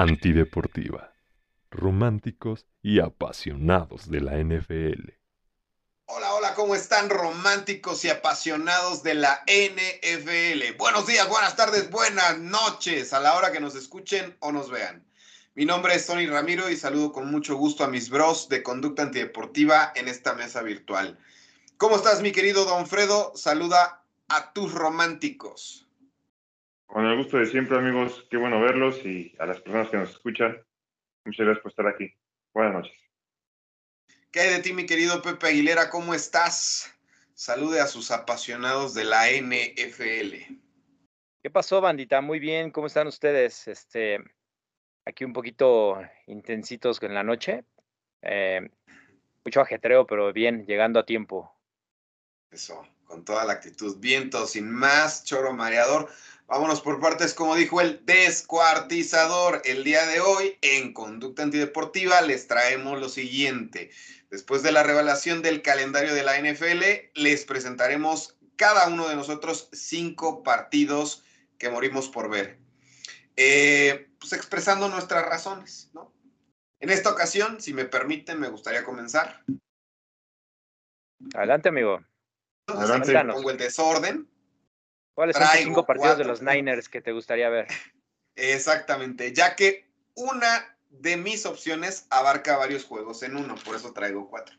Antideportiva. Románticos y apasionados de la NFL. Hola, hola, ¿cómo están románticos y apasionados de la NFL? Buenos días, buenas tardes, buenas noches a la hora que nos escuchen o nos vean. Mi nombre es Tony Ramiro y saludo con mucho gusto a mis bros de conducta antideportiva en esta mesa virtual. ¿Cómo estás, mi querido Don Fredo? Saluda a tus románticos. Con el gusto de siempre, amigos. Qué bueno verlos y a las personas que nos escuchan. Muchas gracias por estar aquí. Buenas noches. ¿Qué hay de ti, mi querido Pepe Aguilera? ¿Cómo estás? Salude a sus apasionados de la NFL. ¿Qué pasó, bandita? Muy bien, ¿cómo están ustedes? Este, aquí un poquito intensitos en la noche. Eh, mucho ajetreo, pero bien, llegando a tiempo. Eso, con toda la actitud. Viento, sin más, choro mareador. Vámonos por partes, como dijo el descuartizador. El día de hoy, en Conducta Antideportiva, les traemos lo siguiente. Después de la revelación del calendario de la NFL, les presentaremos cada uno de nosotros cinco partidos que morimos por ver. Eh, pues expresando nuestras razones, ¿no? En esta ocasión, si me permiten, me gustaría comenzar. Adelante, amigo. Adelante. Pongo el desorden ¿Cuáles son los cinco partidos de los Niners que te gustaría ver? Exactamente, ya que una de mis opciones abarca varios juegos en uno, por eso traigo cuatro.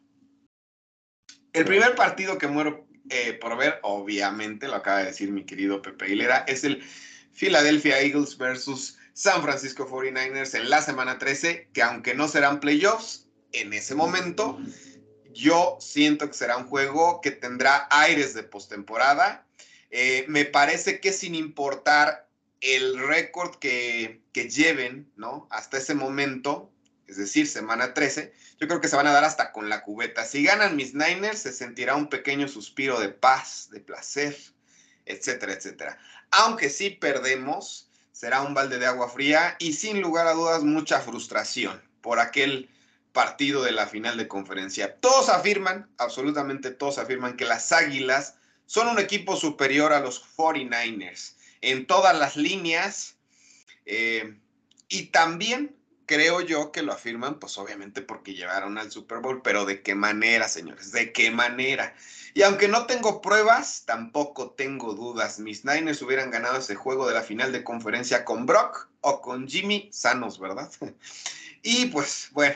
El primer partido que muero eh, por ver, obviamente, lo acaba de decir mi querido Pepe Aguilera, es el Philadelphia Eagles versus San Francisco 49ers en la semana 13, que aunque no serán playoffs, en ese momento yo siento que será un juego que tendrá aires de postemporada eh, me parece que sin importar el récord que, que, lleven, ¿no? Hasta ese momento, es decir, semana 13, yo creo que se van a dar hasta con la cubeta. Si ganan mis Niners, se sentirá un pequeño suspiro de paz, de placer, etcétera, etcétera. Aunque si perdemos, será un balde de agua fría y sin lugar a dudas mucha frustración por aquel partido de la final de conferencia. Todos afirman, absolutamente todos afirman que las Águilas son un equipo superior a los 49ers en todas las líneas. Eh, y también creo yo que lo afirman, pues obviamente porque llevaron al Super Bowl, pero ¿de qué manera, señores? ¿De qué manera? Y aunque no tengo pruebas, tampoco tengo dudas. Mis Niners hubieran ganado ese juego de la final de conferencia con Brock o con Jimmy sanos, ¿verdad? y pues bueno,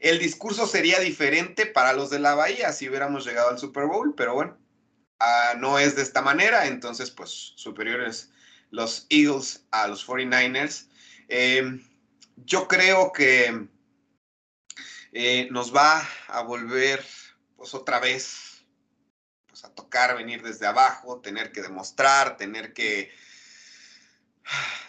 el discurso sería diferente para los de la Bahía si hubiéramos llegado al Super Bowl, pero bueno, Ah, no es de esta manera, entonces pues superiores los Eagles a los 49ers. Em, yo creo que eh, nos va a volver pues otra vez pues, a tocar venir desde abajo, tener que demostrar, tener que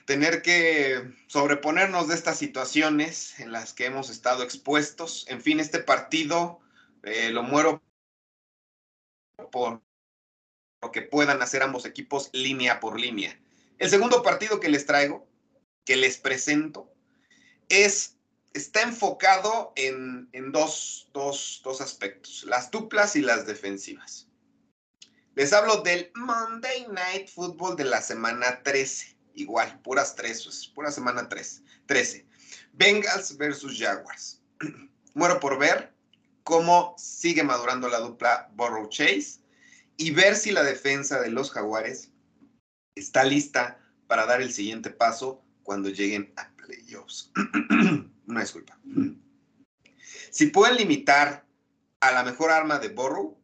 tener que sobreponernos de estas situaciones en las que hemos estado expuestos. En fin, este partido eh, lo muero por que puedan hacer ambos equipos línea por línea. El segundo partido que les traigo, que les presento, es, está enfocado en, dos, dos, dos aspectos, las duplas y las defensivas. Les hablo del Monday Night Football de la semana 13. Igual, puras tres, pues, pura semana 3, 13. Bengals versus Jaguars. Muero por ver cómo sigue madurando la dupla Borrow Chase y ver si la defensa de los jaguares está lista para dar el siguiente paso cuando lleguen a playoffs. Una disculpa. Si pueden limitar a la mejor arma de Borrow,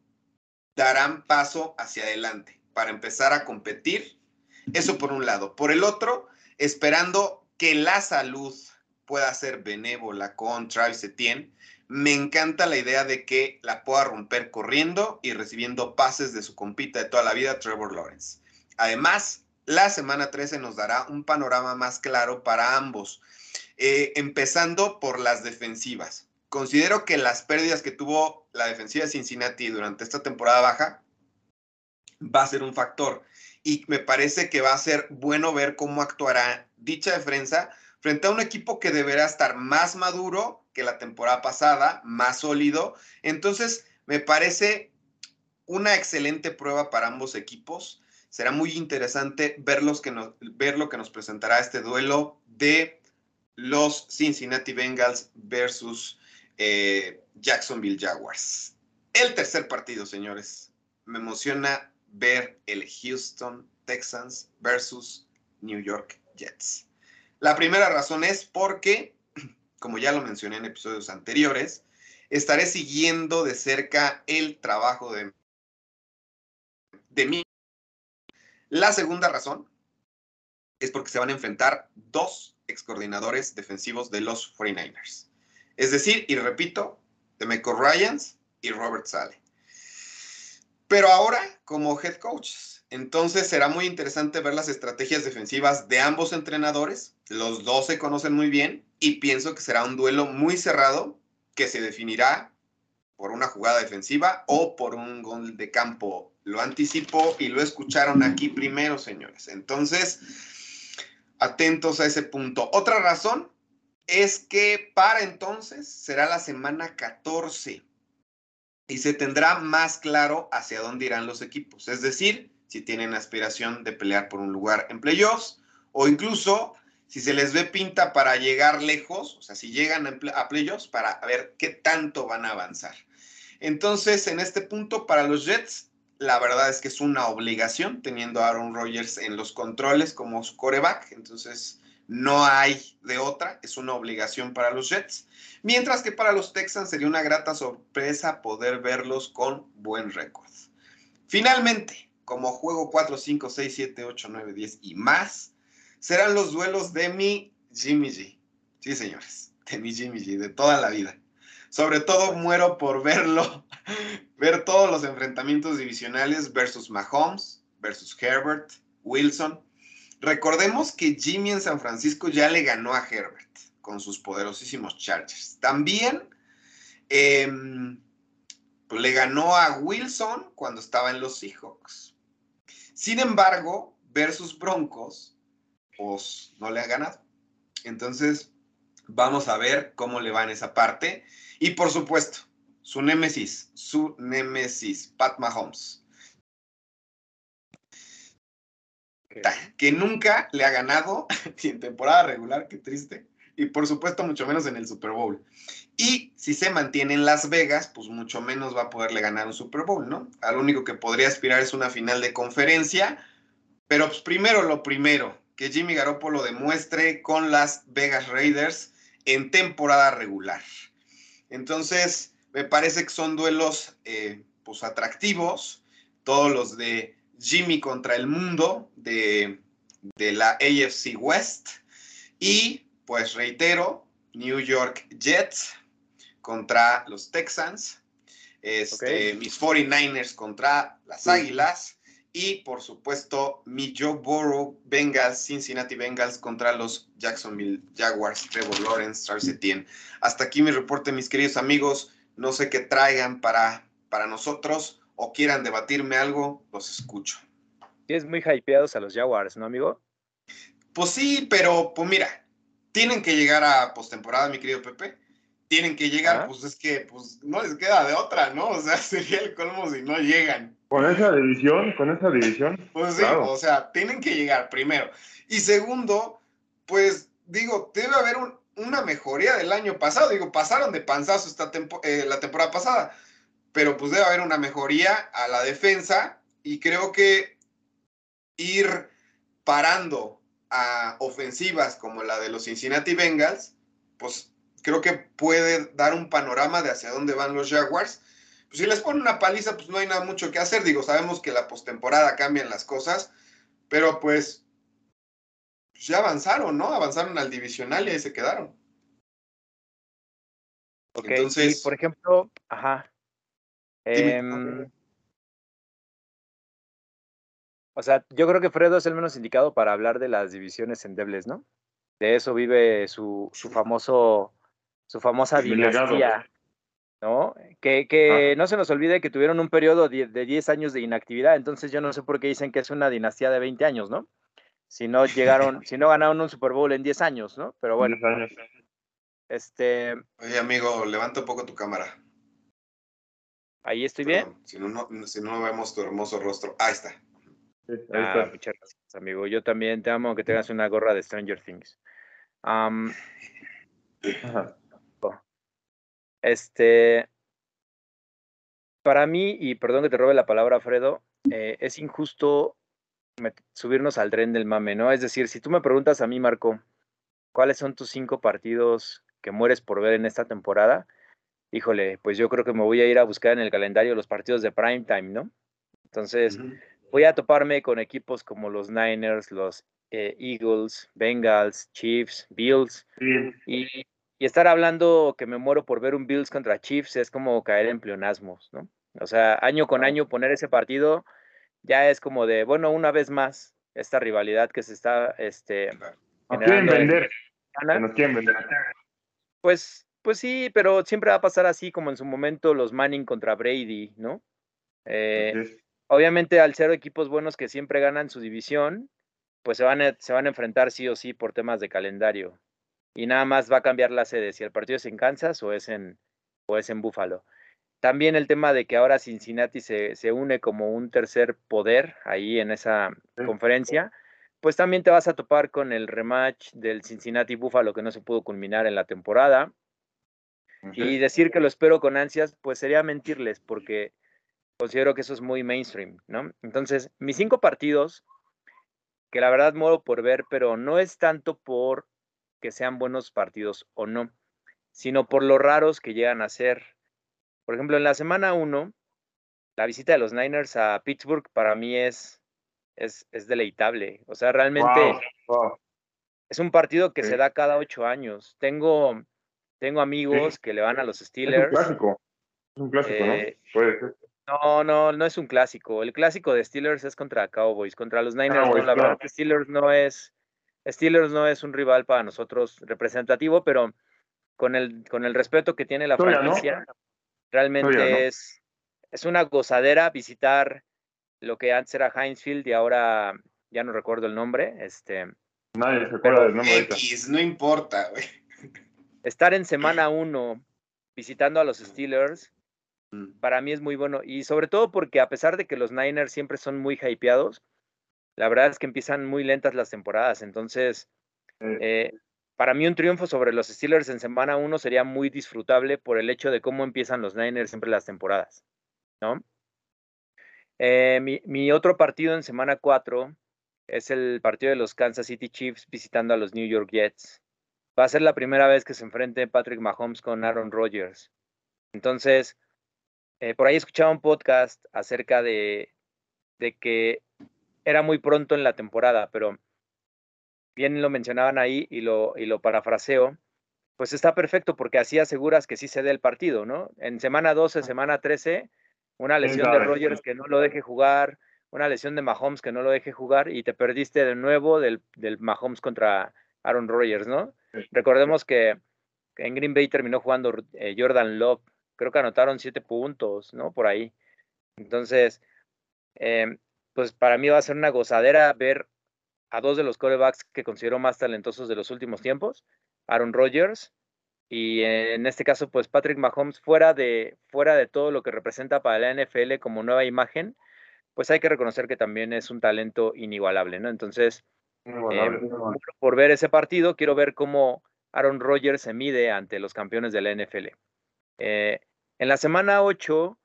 darán paso hacia adelante para empezar a competir. Eso por un lado. Por el otro, esperando que la salud pueda ser benévola con Travis Etienne me encanta la idea de que la pueda romper corriendo y recibiendo pases de su compita de toda la vida, Trevor Lawrence. Además, la semana 13 nos dará un panorama más claro para ambos, eh, empezando por las defensivas. Considero que las pérdidas que tuvo la defensiva de Cincinnati durante esta temporada baja va a ser un factor y me parece que va a ser bueno ver cómo actuará dicha defensa frente a un equipo que deberá estar más maduro que la temporada pasada, más sólido. Entonces, me parece una excelente prueba para ambos equipos. Será muy interesante ver, que ver lo que nos presentará este duelo de los Cincinnati Bengals versus eh, Jacksonville Jaguars. El tercer partido, señores. Me emociona ver el Houston Texans versus New York Jets. La primera razón es porque, como ya lo mencioné en episodios anteriores, estaré siguiendo de cerca el trabajo de, mí. La segunda razón es porque se van a enfrentar dos ex coordinadores defensivos de los 49ers. Es decir, y repito, de Michael Ryans y Robert Sale. Pero ahora como head coaches. Entonces será muy interesante ver las estrategias defensivas de ambos entrenadores. Los dos se conocen muy bien y pienso que será un duelo muy cerrado que se definirá por una jugada defensiva o por un gol de campo. Lo anticipo y lo escucharon aquí primero, señores. Entonces, atentos a ese punto. Otra razón es que para entonces será la semana 14 y se tendrá más claro hacia dónde irán los equipos. Es decir, si tienen aspiración de pelear por un lugar en playoffs o incluso si se les ve pinta para llegar lejos, o sea, si llegan a playoffs para ver qué tanto van a avanzar. Entonces, en este punto, para los Jets, la verdad es que es una obligación teniendo a Aaron Rodgers en los controles como su coreback. Entonces, no hay de otra, es una obligación para los Jets. Mientras que para los Texans sería una grata sorpresa poder verlos con buen récord. Finalmente, como juego 4, 5, 6, 7, 8, 9, 10 y más, serán los duelos de mi Jimmy G. Sí, señores, de mi Jimmy G, de toda la vida. Sobre todo muero por verlo, ver todos los enfrentamientos divisionales versus Mahomes, versus Herbert, Wilson. Recordemos que Jimmy en San Francisco ya le ganó a Herbert con sus poderosísimos Chargers. También em, le ganó a Wilson cuando estaba en los Seahawks. Sin embargo, versus Broncos, pues no le ha ganado. Entonces, vamos a ver cómo le va en esa parte. Y por supuesto, su némesis, su némesis, Pat Mahomes. Que nunca le ha ganado en temporada regular, qué triste. Y por supuesto, mucho menos en el Super Bowl. Y si se mantiene en Las Vegas, pues mucho menos va a poderle ganar un Super Bowl, ¿no? Al único que podría aspirar es una final de conferencia. Pero pues primero lo primero, que Jimmy Garoppolo demuestre con las Vegas Raiders en temporada regular. Entonces, me parece que son duelos eh, pues atractivos, todos los de Jimmy contra el mundo de, la AFC West. Y pues reitero, New York Jets contra los Texans, este, mis 49ers contra las Águilas y por supuesto mi Joe Burrow Bengals, Cincinnati Bengals contra los Jacksonville Jaguars, Trevor Lawrence, Charles Etienne. Hasta aquí mi reporte, mis queridos amigos. No sé qué traigan para, para nosotros o quieran debatirme algo, los escucho. Tienes muy hypeados a los Jaguars, ¿no, amigo? Pues sí, pero pues mira, tienen que llegar a postemporada, mi querido Pepe. Tienen que llegar, pues es que pues no les queda de otra, ¿no? O sea, sería el colmo si no llegan. Con esa división, con esa división. Pues sí, o sea, tienen que llegar primero. Y segundo, pues digo, debe haber una mejoría del año pasado. Digo, pasaron de panzazo esta eh, la temporada pasada, pero pues debe haber una mejoría a la defensa y creo que ir parando a ofensivas como la de los Cincinnati Bengals, pues creo que puede dar un panorama de hacia dónde van los Jaguars pues si les ponen una paliza, pues no hay nada mucho que hacer. Digo, sabemos que la postemporada cambian las cosas, pero pues, pues, ya avanzaron, ¿no? Avanzaron al divisional y ahí se quedaron. Ok, Entonces, por ejemplo, ajá. Em, o sea, yo creo que Fredo es el menos indicado para hablar de las divisiones endebles, ¿no? De eso vive su, su famoso, su famosa dinastía. ¿No? Que, no se nos olvide que tuvieron un periodo de, 10 años de inactividad, entonces yo no sé por qué dicen que es una dinastía de 20 años, ¿no? Si no llegaron, si no ganaron un Super Bowl en 10 años, ¿no? Pero bueno. Este. Oye, amigo, levanta un poco tu cámara. Ahí estoy bien. Si no, no, si no vemos tu hermoso rostro. Ahí está. ah, muchas gracias, amigo. Yo también te amo que tengas una gorra de Stranger Things. Ajá. Este, para mí, y perdón que te robe la palabra, Fredo, eh, es injusto subirnos al tren del mame, ¿no? Es decir, si tú me preguntas a mí, Marco, ¿cuáles son tus cinco partidos que mueres por ver en esta temporada? Híjole, pues yo creo que me voy a ir a buscar en el calendario los partidos de prime time, ¿no? Entonces, voy a toparme con equipos como los Niners, los eh, Eagles, Bengals, Chiefs, Bills, y, y estar hablando que me muero por ver un Bills contra Chiefs es como caer en pleonasmos, ¿no? O sea, año con año poner ese partido ya es como de, bueno, una vez más, esta rivalidad que se está, este, nos quieren vender. Nos quieren vender. pues, pues sí, pero siempre va a pasar así como en su momento los Manning contra Brady, ¿no? Eh, obviamente al ser equipos buenos que siempre ganan su división, pues se van, a, se van a enfrentar sí o sí por temas de calendario. Y nada más va a cambiar la sede, si el partido es en Kansas o es en, o es en Buffalo. También el tema de que ahora Cincinnati se, se une como un tercer poder ahí en esa Sí. conferencia, pues también te vas a topar con el rematch del Cincinnati Buffalo que no se pudo culminar en la temporada. Y decir que lo espero con ansias, pues sería mentirles, porque considero que eso es muy mainstream, ¿no? Entonces, mis cinco partidos, que la verdad muero por ver, pero no es tanto por que sean buenos partidos o no, sino por lo raros que llegan a ser. Por ejemplo, en la semana 1, la visita de los Niners a Pittsburgh para mí es, es, es deleitable. O sea, realmente Wow, wow. es un partido que se da cada ocho años. Tengo, tengo amigos que le van a los Es un Steelers. clásico. Es un clásico, Eh, ¿no? Puede ser. No, no, no es un clásico. El clásico de Steelers es contra Cowboys. Contra los Niners, Cowboys, no. La claro. verdad que Steelers no es. Steelers no es un rival para nosotros representativo, pero con el, con el respeto que tiene la Todavía no. franquicia, realmente no. es, es una gozadera visitar lo que antes era Heinz Field y ahora ya no recuerdo el nombre. Este, Nadie se acuerda del nombre. X, no importa, güey. estar en semana uno visitando a los Steelers, Mm. para mí es muy bueno. Y sobre todo porque a pesar de que los Niners siempre son muy hypeados, la verdad es que empiezan muy lentas las temporadas. Entonces, Eh, eh, para mí un triunfo sobre los Steelers en semana 1 sería muy disfrutable por el hecho de cómo empiezan los Niners siempre las temporadas, ¿no? Eh, mi, mi otro partido en semana 4 es el partido de los Kansas City Chiefs visitando a los New York Jets. Va a ser la primera vez que se enfrente Patrick Mahomes con Aaron Rodgers. Entonces, eh, por ahí escuchaba un podcast acerca de, de que era muy pronto en la temporada, pero bien lo mencionaban ahí y lo, y lo parafraseo, pues está perfecto porque así aseguras que sí se dé el partido, ¿no? En semana 12, semana 13, una ¿Quién lesión de? Rogers que no lo deje jugar, una lesión de Mahomes que no lo deje jugar y te perdiste de nuevo del, del Mahomes contra Aaron Rodgers, ¿no? Recordemos que en Green Bay terminó jugando eh, Jordan Love, creo que anotaron siete puntos, ¿no? Por ahí. Entonces, eh, pues para mí va a ser una gozadera ver a dos de los corebacks que considero más talentosos de los últimos tiempos, Aaron Rodgers y en este caso pues Patrick Mahomes fuera de fuera de todo lo que representa para la NFL como nueva imagen, pues hay que reconocer que también es un talento inigualable, ¿no? Entonces, inigualable, eh, inigualable. por ver ese partido, quiero ver cómo Aaron Rodgers se mide ante los campeones de la NFL. Eh, en la semana 8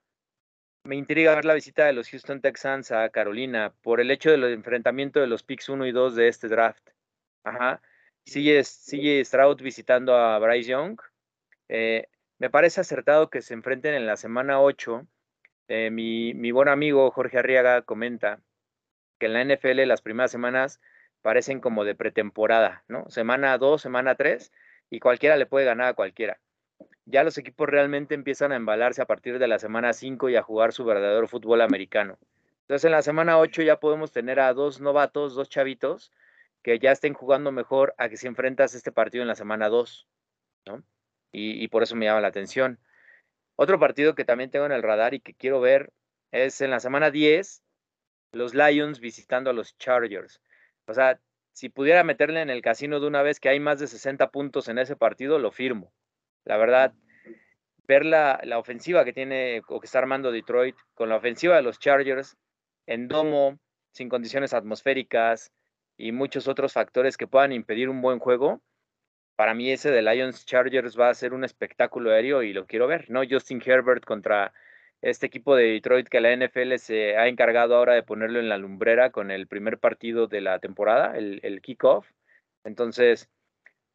me intriga ver la visita de los Houston Texans a Carolina por el hecho del enfrentamiento de los picks 1 y 2 de este draft. Ajá. Sigue, sigue Stroud visitando a Bryce Young. Eh, me parece acertado que se enfrenten en la semana 8. Eh, mi, mi buen amigo Jorge Arriaga comenta que en la NFL las primeras semanas parecen como de pretemporada, ¿no? Semana 2, semana 3, y cualquiera le puede ganar a cualquiera. Ya los equipos realmente empiezan a embalarse a partir de la semana 5 y a jugar su verdadero fútbol americano. Entonces en la semana 8 ya podemos tener a dos novatos, dos chavitos, que ya estén jugando mejor a que si enfrentas este partido en la semana 2, ¿no? Y, y por eso me llama la atención. Otro partido que también tengo en el radar y que quiero ver es en la semana 10, los Lions visitando a los Chargers. O sea, si pudiera meterle en el casino de una vez que hay más de 60 puntos en ese partido, lo firmo. La verdad, ver la, la ofensiva que tiene o que está armando Detroit con la ofensiva de los Chargers en domo, sin condiciones atmosféricas y muchos otros factores que puedan impedir un buen juego, para mí ese de Lions Chargers va a ser un espectáculo aéreo y lo quiero ver, ¿no? Justin Herbert contra este equipo de Detroit que la NFL se ha encargado ahora de ponerlo en la lumbrera con el primer partido de la temporada, el, el kickoff. Entonces,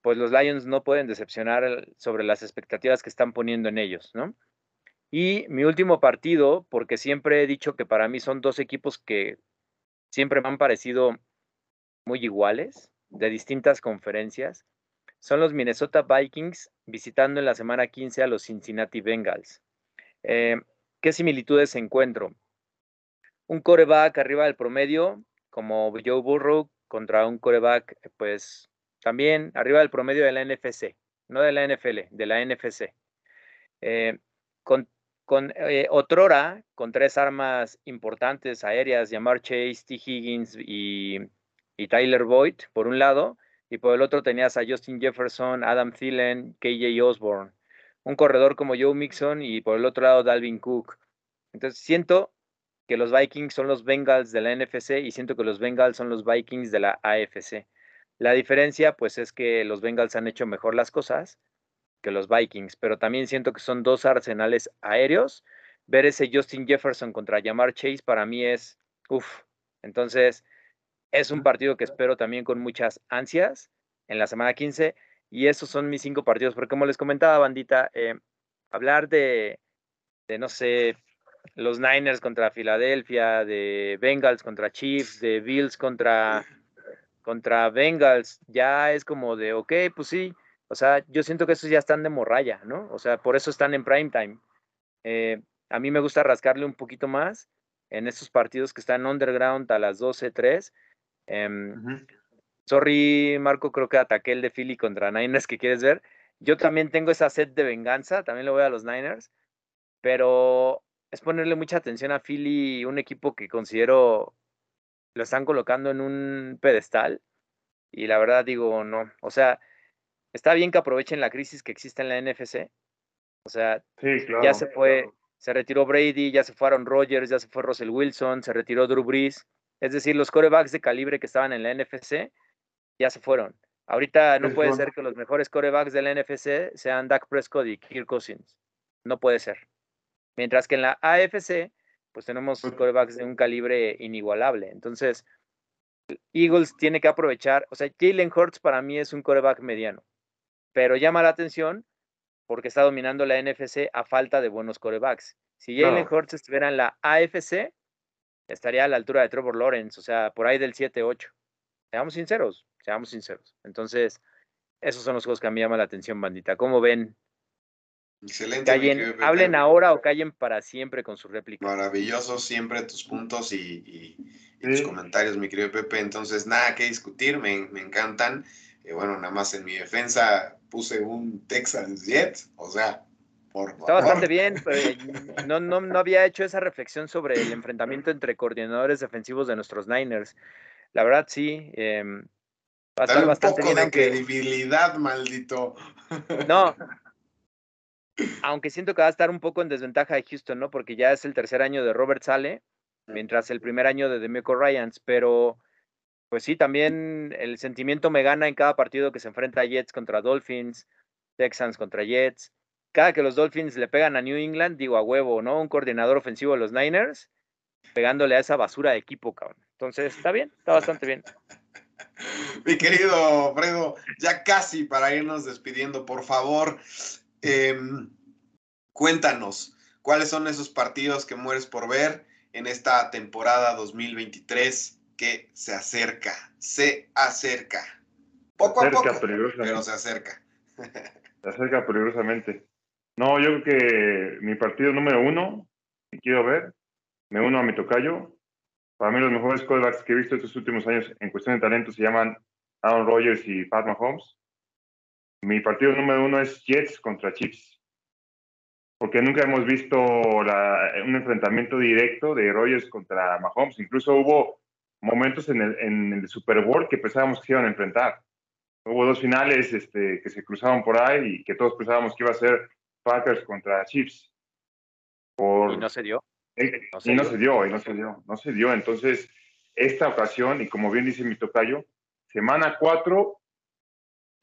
pues los Lions no pueden decepcionar sobre las expectativas que están poniendo en ellos, ¿no? Y mi último partido, porque siempre he dicho que para mí son dos equipos que siempre me han parecido muy iguales, de distintas conferencias, son los Minnesota Vikings visitando en la semana 15 a los Cincinnati Bengals. Eh, ¿Qué similitudes encuentro? Un coreback arriba del promedio, como Joe Burrow, contra un coreback, pues también arriba del promedio de la NFC, no de la NFL, de la NFC. Eh, con con eh, Otrora, con tres armas importantes aéreas, llamar Chase, T. Higgins y, y, Tyler Boyd, por un lado, y por el otro tenías a Justin Jefferson, Adam Thielen, KJ Osborne, un corredor como Joe Mixon y por el otro lado Dalvin Cook. Entonces siento que los Vikings son los Bengals de la NFC y siento que los Bengals son los Vikings de la AFC. La diferencia, pues, es que los Bengals han hecho mejor las cosas que los Vikings, pero también siento que son dos arsenales aéreos. Ver ese Justin Jefferson contra Yamar Chase para mí es, uff, entonces es un partido que espero también con muchas ansias en la semana 15 y esos son mis cinco partidos, porque como les comentaba, bandita, eh, hablar de, de, no sé, los Niners contra Filadelfia, de Bengals contra Chiefs, de Bills contra, contra Bengals, ya es como de, ok, pues sí, o sea, yo siento que esos ya están de morralla, ¿no? O sea, por eso están en prime time. Eh, a mí me gusta rascarle un poquito más en estos partidos que están underground a las 12.3. Eh, em, Sorry, Marco, creo que ataqué el de Philly contra Niners que quieres ver. Yo también tengo esa set de venganza, también le voy a los Niners, pero es ponerle mucha atención a Philly, un equipo que considero lo están colocando en un pedestal. Y la verdad digo, no. O sea, está bien que aprovechen la crisis que existe en la NFC. O sea, ya se fue, se retiró Brady, ya se fueron Rodgers, ya se fue Russell Wilson, se retiró Drew Brees. Es decir, los corebacks de calibre que estaban en la NFC ya se fueron. Ahorita no puede ser que los mejores corebacks de la NFC sean Dak Prescott y Kirk Cousins. No puede ser. Mientras que en la AFC, pues tenemos corebacks de un calibre inigualable. Entonces, Eagles tiene que aprovechar, o sea, Jalen Hurts para mí es un coreback mediano pero llama la atención porque está dominando la NFC a falta de buenos corebacks. Si Jalen Hurts estuviera en la AFC, estaría a la altura de Trevor Lawrence, o sea, por ahí del 7-8. Seamos sinceros, seamos sinceros. Entonces, esos son los juegos que a mí llama la atención, bandita. ¿Cómo ven? Excelente. hablen ahora o callen para siempre con su réplica. Maravilloso siempre tus puntos y, tus comentarios, mi querido Pepe. Entonces, nada que discutir, me, me encantan. Eh, bueno, nada más en mi defensa, puse un Texans Jets, o sea, por Está bastante bien, no, no, no había hecho esa reflexión sobre el enfrentamiento entre coordinadores defensivos de nuestros Niners. La verdad, sí. Eh, va a estar bastante un poco bien, de credibilidad, maldito. No. Aunque siento que va a estar un poco en desventaja de Houston, ¿no? Porque ya es el tercer año de Robert Sale, mientras el primer año de Demeco Ryans, pero pues sí, también el sentimiento me gana en cada partido que se enfrenta a Jets contra Dolphins, Texans contra Jets. Cada que los Dolphins le pegan a New England, digo a huevo, ¿no? Un coordinador ofensivo de los Niners, pegándole a esa basura de equipo, cabrón. Entonces, está bien, está bastante bien. Mi querido Fredo, ya casi para irnos despidiendo, por favor, em, cuéntanos cuáles son esos partidos que mueres por ver en esta temporada 2023 que se acerca, se acerca. Poco a poco, pero se acerca. se acerca peligrosamente. No, yo creo que mi partido número uno, que quiero ver, me uno a mi tocayo. Para mí los mejores quarterbacks que he visto estos últimos años en cuestión de talento se llaman Aaron Rodgers y Pat Mahomes. Mi partido número uno es Jets contra Chiefs. Porque nunca hemos visto un enfrentamiento directo de Rodgers contra Mahomes. Incluso hubo momentos en el, en el Super Bowl que pensábamos que se iban a enfrentar. Hubo dos finales este, que se cruzaban por ahí y que todos pensábamos que iba a ser Packers contra Chiefs. Por... Y no se dio. y no se dio, y no se dio, no se dio. Entonces, esta ocasión, y como bien dice mi tocayo, semana 4,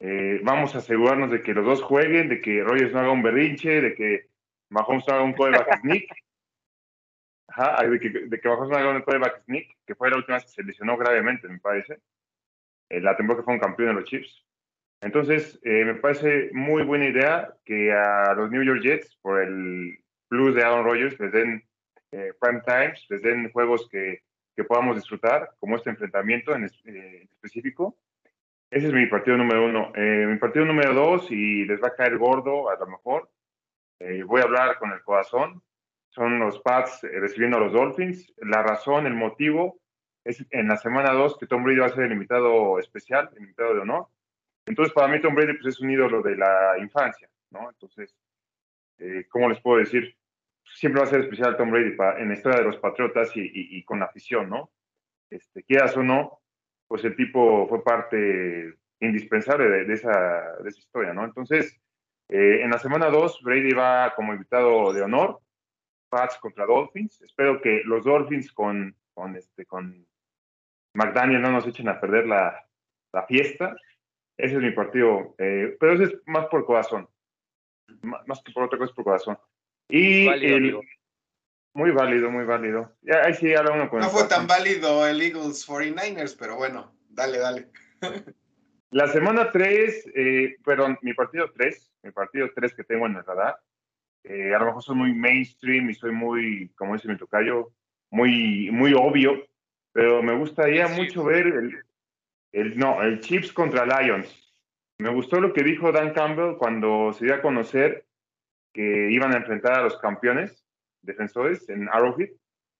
Eh, vamos a asegurarnos de que los dos jueguen, de que Rogers no haga un berrinche, de que Mahomes no haga un coreback sneak. Ajá, de que, de que Mahomes no haga un coreback sneak, que fue la última vez que se lesionó gravemente, me parece. Eh, la temporada que fue un campeón de los Chiefs. Entonces, eh, me parece muy buena idea que a los New York Jets, por el plus de Aaron Rodgers, les den eh, prime times, les den juegos que, que, podamos disfrutar, como este enfrentamiento en, eh, específico. Ese es mi partido número uno. mi partido número dos, y les va a caer gordo a lo mejor, voy a hablar con el corazón, son los Pats recibiendo a los Dolphins. La razón, el motivo, es en la semana dos que Tom Brady va a ser el invitado especial, el invitado de honor entonces, para mí Tom Brady pues, es un ídolo de la infancia, ¿no? Entonces, eh, ¿cómo les puedo decir? Siempre va a ser especial Tom Brady en la historia de los Patriotas y, con la afición, ¿no? Este, quieras o no, pues el tipo fue parte indispensable de, esa, de esa, historia, ¿no? Entonces, eh, en la semana 2, Brady va como invitado de honor, Pats contra Dolphins. Espero que los Dolphins con, con, este, con McDaniel no nos echen a perder la, la fiesta. Ese es mi partido. Eh, pero ese es más por corazón. Más que por otra cosa, por corazón. Y muy válido, muy válido. Ya, ahí sí, ahora uno con No fue tan válido el Eagles 49ers, pero bueno, dale, dale. La semana 3, eh, perdón, mi partido 3, mi partido 3 que tengo en el radar, eh, a lo mejor soy muy mainstream y soy muy, como dice mi tocayo, muy, muy obvio, pero me gustaría mucho ver el, el, no, el Chiefs contra Lions. Me gustó lo que dijo Dan Campbell cuando se dio a conocer que iban a enfrentar a los campeones defensores en Arrowhead.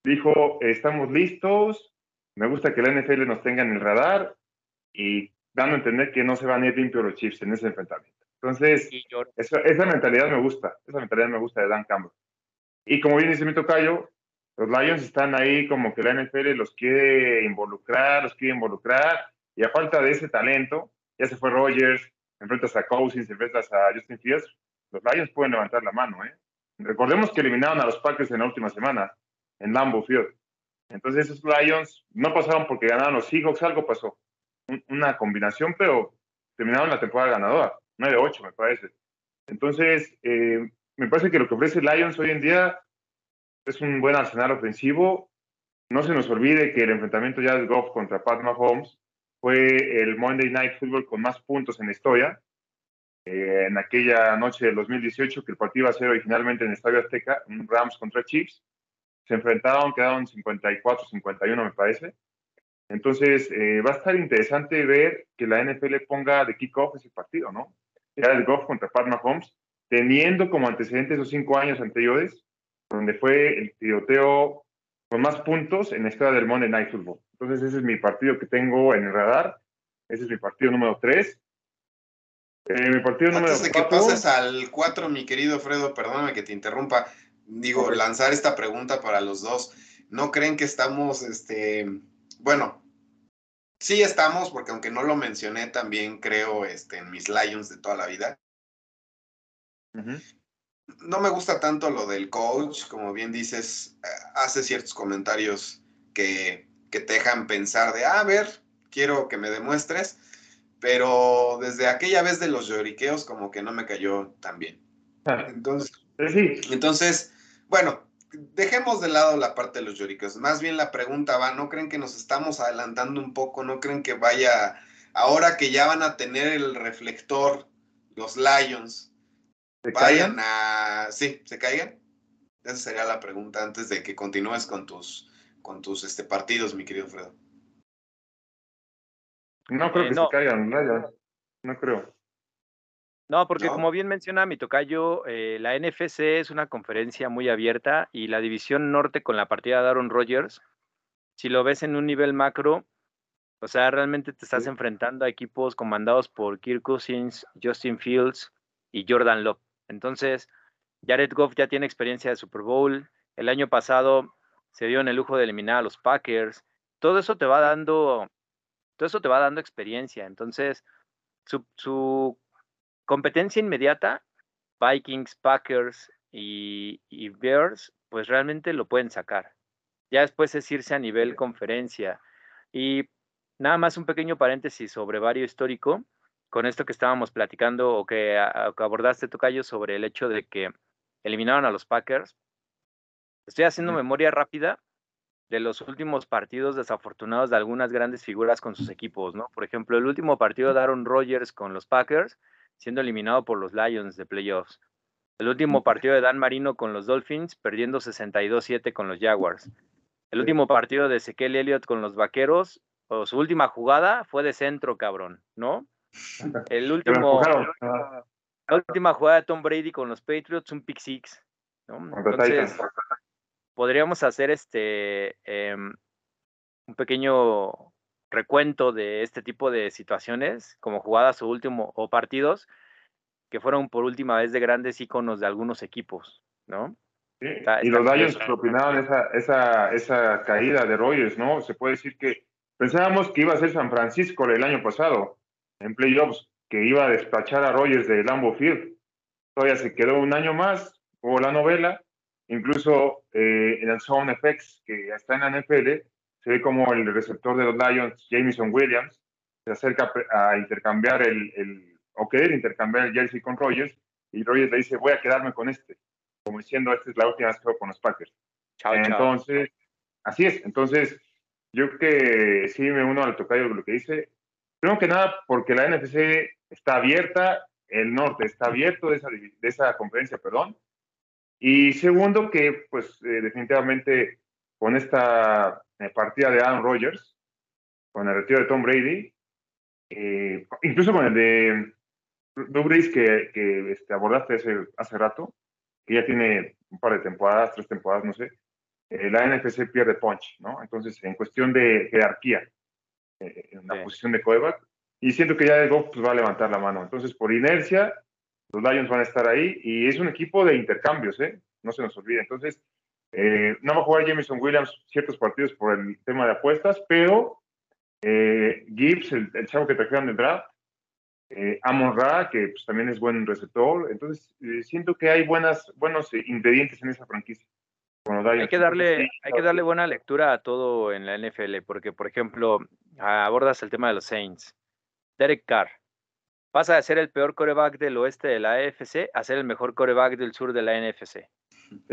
Dijo, estamos listos, me gusta que la NFL nos tenga en el radar y dando a entender que no se van a ir limpios los Chiefs en ese enfrentamiento. Entonces, esa, mentalidad me gusta, esa mentalidad me gusta de Dan Campbell. Y como bien dice mi tocayo, los Lions están ahí como que la NFL los quiere involucrar, los quiere involucrar, y a falta de ese talento, ya se fue Rogers, enfrentas a Cousins, enfrentas a Justin Fields, los Lions pueden levantar la mano. ¿eh? Recordemos que eliminaron a los Packers en la última semana, en Lambeau Field. Entonces esos Lions no pasaron porque ganaron los Seahawks, algo pasó. una combinación, pero terminaron la temporada ganadora, 9-8 me parece. Entonces, eh, me parece que lo que ofrece Lions hoy en día es un buen arsenal ofensivo. No se nos olvide que el enfrentamiento ya es Goff contra Pat Mahomes fue el Monday Night Football con más puntos en la historia. Eh, en aquella noche del 2018, que el partido iba a ser originalmente en el Estadio Azteca, un Rams contra Chiefs. Se enfrentaron, quedaron 54-51, me parece. Entonces, eh, va a estar interesante ver que la NFL ponga de kickoff ese partido, ¿no? Era el Goff contra Pat Mahomes, teniendo como antecedentes esos cinco años anteriores, donde fue el tiroteo con más puntos en la historia del Monday Night Football. Entonces ese es mi partido que tengo en el radar. Ese es mi partido número 3. Eh, mi partido número Antes de que pases al 4, mi querido Fredo, perdóname que te interrumpa. Digo, lanzar esta pregunta para los dos. ¿No creen que estamos, este, bueno, sí estamos, porque aunque no lo mencioné, también creo este, en mis Lions de toda la vida. No me gusta tanto lo del coach, como bien dices, eh, hace ciertos comentarios que que te dejan pensar de, ah, a ver, quiero que me demuestres, pero desde aquella vez de los lloriqueos como que no me cayó tan bien. Entonces, entonces, bueno, dejemos de lado la parte de los lloriqueos. Más bien la pregunta va, ¿no creen que nos estamos adelantando un poco? ¿No creen que vaya, ahora que ya van a tener el reflector, los Lions, vayan a... Sí, ¿se caigan? Esa sería la pregunta antes de que continúes con tus con tus este, partidos, mi querido Fredo. No creo eh, que se caigan, no creo. No, porque como bien menciona mi tocayo, eh, la NFC es una conferencia muy abierta y la división norte con la partida de Aaron Rodgers, si lo ves en un nivel macro, o sea, realmente te estás enfrentando a equipos comandados por Kirk Cousins, Justin Fields y Jordan Love. Entonces, Jared Goff ya tiene experiencia de Super Bowl. El año pasado se dio en el lujo de eliminar a los Packers. Todo eso te va dando, todo eso te va dando experiencia. Entonces, su, competencia inmediata, Vikings, Packers y, Bears, pues realmente lo pueden sacar. Ya después es irse a nivel conferencia. Y nada más un pequeño paréntesis sobre vario histórico. con esto que estábamos platicando o que, abordaste, Tocayo, sobre el hecho de que eliminaron a los Packers. Estoy haciendo memoria rápida de los últimos partidos desafortunados de algunas grandes figuras con sus equipos, ¿no? Por ejemplo, el último partido de Aaron Rodgers con los Packers, siendo eliminado por los Lions de playoffs. El último partido de Dan Marino con los Dolphins, perdiendo 62-7 con los Jaguars. El último partido de Ezequiel Elliott con los Vaqueros, o su última jugada fue de centro, cabrón, ¿no? El último, la última jugada de Tom Brady con los Patriots, un pick six, ¿no? Entonces, podríamos hacer este em, un pequeño recuento de este tipo de situaciones, como jugadas o último o partidos que fueron por última vez de grandes íconos de algunos equipos, ¿no? Sí, y los Lions propinaron esa, esa, esa caída de Rogers, ¿no? Se puede decir que pensábamos que iba a ser San Francisco el año pasado, en playoffs, que iba a despachar a Rogers de Lambeau Field. Todavía se quedó un año más, hubo la novela, incluso eh, en el Zone FX, que está en la NFL, se ve como el receptor de los Lions, Jameson Williams, se acerca a intercambiar el, el o querer intercambiar el jersey con Rogers, y Rogers le dice, voy a quedarme con este, como diciendo, esta es la última vez que juego con los Packers. entonces, así es, entonces, yo que sí me uno al tocayo de lo que dice, primero que nada, porque la NFC está abierta, el norte está abierto de esa, de esa conferencia, perdón, y segundo, que pues eh, definitivamente con esta eh, partida de Aaron Rodgers, con el retiro de Tom Brady, eh, incluso con el de Doug que, que este, abordaste hace, hace rato, que ya tiene un par de temporadas, tres temporadas, no sé, la NFC pierde punch, ¿no? Entonces, en cuestión de jerarquía, en la posición de coreback, y siento que ya de Goff pues, va a levantar la mano. Entonces, por inercia, los Lions van a estar ahí y es un equipo de intercambios, ¿eh? No se nos olvide. Entonces, eh, no va a jugar Jameson Williams ciertos partidos por el tema de apuestas, pero eh, Gibbs, el, chavo que trajeron del draft, eh, Amon Ra, que pues, también es buen receptor. Entonces, eh, siento que hay buenas, buenos ingredientes en esa franquicia. hay que, darle, hay que darle buena lectura a todo en la NFL, porque, por ejemplo, abordas el tema de los Saints. Derek Carr, pasa de ser el peor coreback del oeste de la AFC a ser el mejor coreback del sur de la NFC.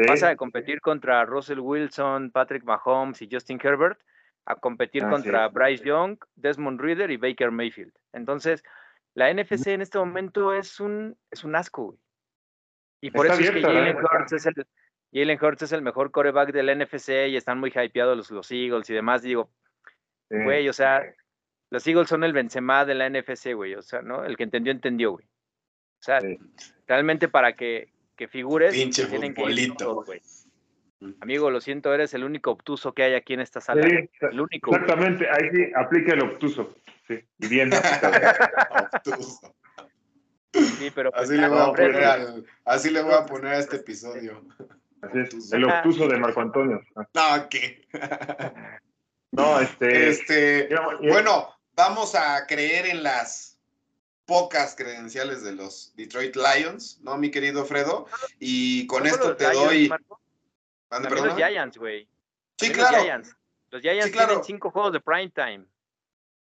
Pasa de competir contra Russell Wilson, Patrick Mahomes y Justin Herbert a competir contra Bryce Young, Desmond Reader y Baker Mayfield. Entonces, la NFC en este momento es un, es un asco, Y por eso es que Jalen Hurts es, el, Jalen Hurts es el mejor coreback del NFC y están muy hypeados los, los Eagles y demás. Digo, güey, o sea, los Eagles son el Benzema de la NFC, güey. O sea, ¿no? El que entendió, entendió, güey. O sea, realmente para que, que figures, Pinche tienen que güey. Amigo, lo siento, eres el único obtuso que hay aquí en esta sala. Sí, el único. Exactamente, ahí sí aplica el obtuso. Sí, y bien. obtuso. Sí, pero pues así, le voy a poner al, así le voy a poner a este episodio. Así es, el obtuso de Marco Antonio. No, ¿qué? No, este. este bueno, vamos a creer en las pocas credenciales de los Detroit Lions, ¿no, mi querido Fredo? Y con esto te doy. los Giants, güey. Sí, claro. Los Giants, los Giants tienen cinco juegos de prime time.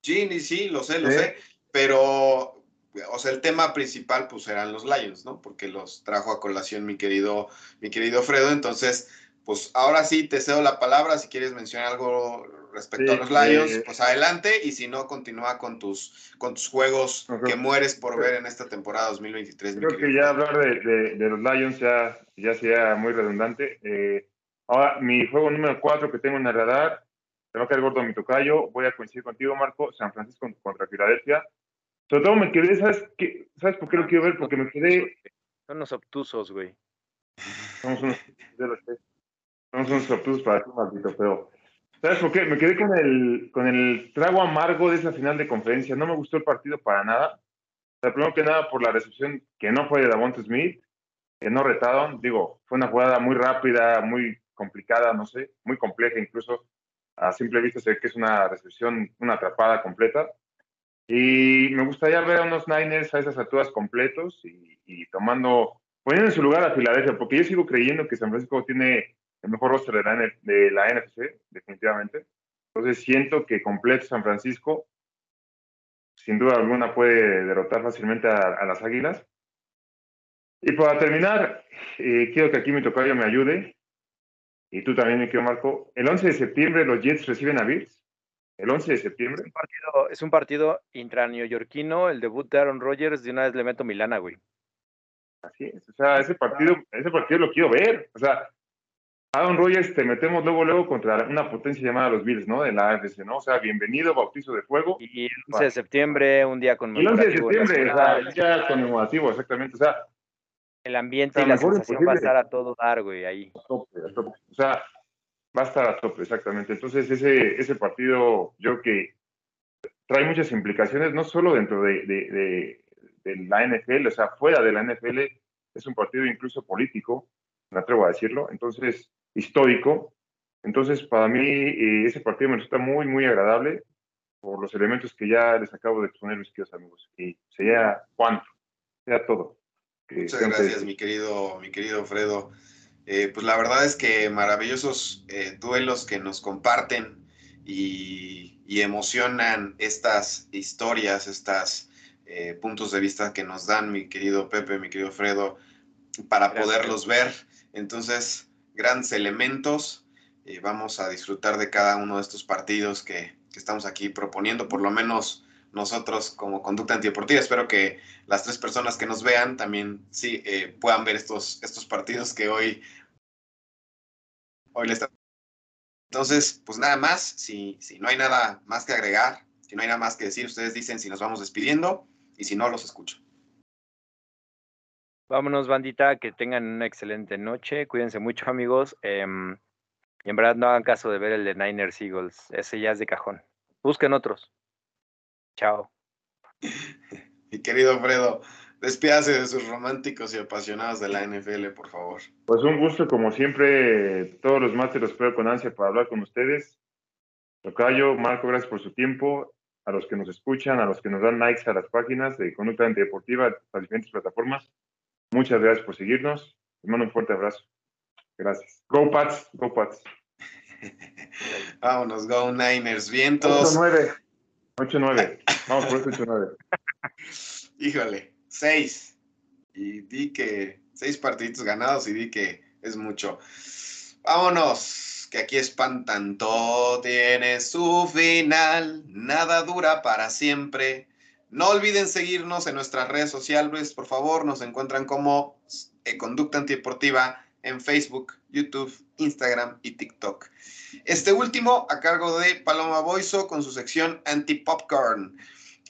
Sí, sí, lo sé, lo sé. Pero, o sea, el tema principal, pues eran los Lions, ¿no? Porque los trajo a colación mi querido, mi querido Fredo. Entonces, pues ahora sí te cedo la palabra. Si quieres mencionar algo respecto a los Lions, eh, pues adelante. Y si no, continúa con tus, con tus juegos que mueres por ver en esta temporada 2023. Creo que ya hablar de, los Lions ya, ya sea muy redundante. Eh, ahora, mi juego número 4 que tengo en el radar, te va a caer gordo mi tocayo. Voy a coincidir contigo, Marco. San Francisco contra Filadelfia. Sobre todo me quedé, ¿sabes, qué? ¿sabes por qué lo quiero ver? Porque me quedé. Son los obtusos, güey. Somos unos, somos unos obtusos para ti, maldito, pero ¿Sabes por qué? Me quedé con el, con el trago amargo de esa final de conferencia. No me gustó el partido para nada. O primero que nada por la recepción que no fue de Davonte Smith, que no retaron. Digo, fue una jugada muy rápida, muy complicada, no sé, muy compleja incluso. A simple vista se ve que es una recepción, una atrapada completa. Y me gustaría ver a unos Niners a esas alturas completos y, y tomando, poniendo en su lugar a Filadelfia, porque yo sigo creyendo que San Francisco tiene el mejor roster de la, de la NFC, definitivamente. Entonces siento que completo San Francisco, sin duda alguna puede derrotar fácilmente a, las Águilas. Y para terminar, eh, quiero que aquí mi tocayo me ayude, y tú también, mi querido Marco. El 11 de septiembre los Jets reciben a Bills. El 11 de septiembre. Es un partido, es un partido intraneoyorquino, el debut de Aaron Rodgers, de una vez le meto Milana, güey. Así es, o sea, ese partido, ese partido lo quiero ver. O sea, Aaron Rodgers te metemos luego, luego contra una potencia llamada los Bills, ¿no? De la AFC, ¿no? O sea, bienvenido, bautizo de fuego. Y el 11 de septiembre, un día conmemorativo. El 11 de septiembre, o sea, día conmemorativo, exactamente. O sea, el ambiente y la sensación va a estar a todo dar, güey, ahí. A tope, a tope. O sea, va a estar a tope, exactamente. Entonces, ese, ese partido, yo que trae muchas implicaciones, no solo dentro de, de, de la NFL, o sea, fuera de la NFL, es un partido incluso político, me atrevo a decirlo. Entonces, histórico. Entonces, para mí, eh, ese partido me resulta muy, muy agradable por los elementos que ya les acabo de exponer, mis queridos amigos. Y sería cuánto, sea todo. Muchas gracias, mi querido, mi querido Fredo. Eh, pues la verdad es que maravillosos eh, duelos que nos comparten y, y emocionan estas historias, estos puntos de vista que nos dan mi querido Pepe, mi querido Fredo, para poderlos ver. Entonces, grandes elementos. Eh, vamos a disfrutar de cada uno de estos partidos que, estamos aquí proponiendo, por lo menos nosotros como conducta antideportiva. Espero que las tres personas que nos vean también sí eh, puedan ver estos, estos partidos que hoy, hoy les Entonces, pues nada más, si, si no hay nada más que agregar, si no hay nada más que decir, ustedes dicen si nos vamos despidiendo y si no, los escucho. Vámonos, bandita, que tengan una excelente noche. Cuídense mucho, amigos. Em, y en verdad no hagan caso de ver el de Niners Eagles. Ese ya es de cajón. Busquen otros. Chao. Mi querido Fredo, despídase de sus románticos y apasionados de la NFL, por favor. Pues un gusto, como siempre, todos los martes los espero con ansia para hablar con ustedes. Tocayo, Marco, gracias por su tiempo. A los que nos escuchan, a los que nos dan likes a las páginas de Conducta Antideportiva, las diferentes plataformas. Muchas gracias por seguirnos. Les mando un fuerte abrazo. Gracias. Go Pats, go Pats. Vámonos, Go Niners, vientos. 8-9. 8-9. Vamos por eso 8-9. Híjole, 6. Y di que 6 partiditos ganados y di que es mucho. Vámonos, que aquí espantan. Todo tiene su final. Nada dura para siempre. No olviden seguirnos en nuestras redes sociales, por favor, nos encuentran como eh, Conducta Antideportiva en Facebook, YouTube, Instagram y TikTok. Este último a cargo de Paloma Boiso con su sección Anti-Popcorn.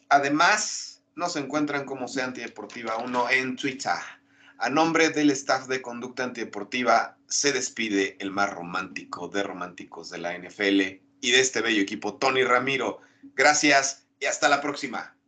Además, nos encuentran como Sea Antideportiva 1 en Twitter. A nombre del staff de Conducta Antideportiva, se despide el más romántico de románticos de la NFL y de este bello equipo, Tony Ramiro. Gracias y hasta la próxima.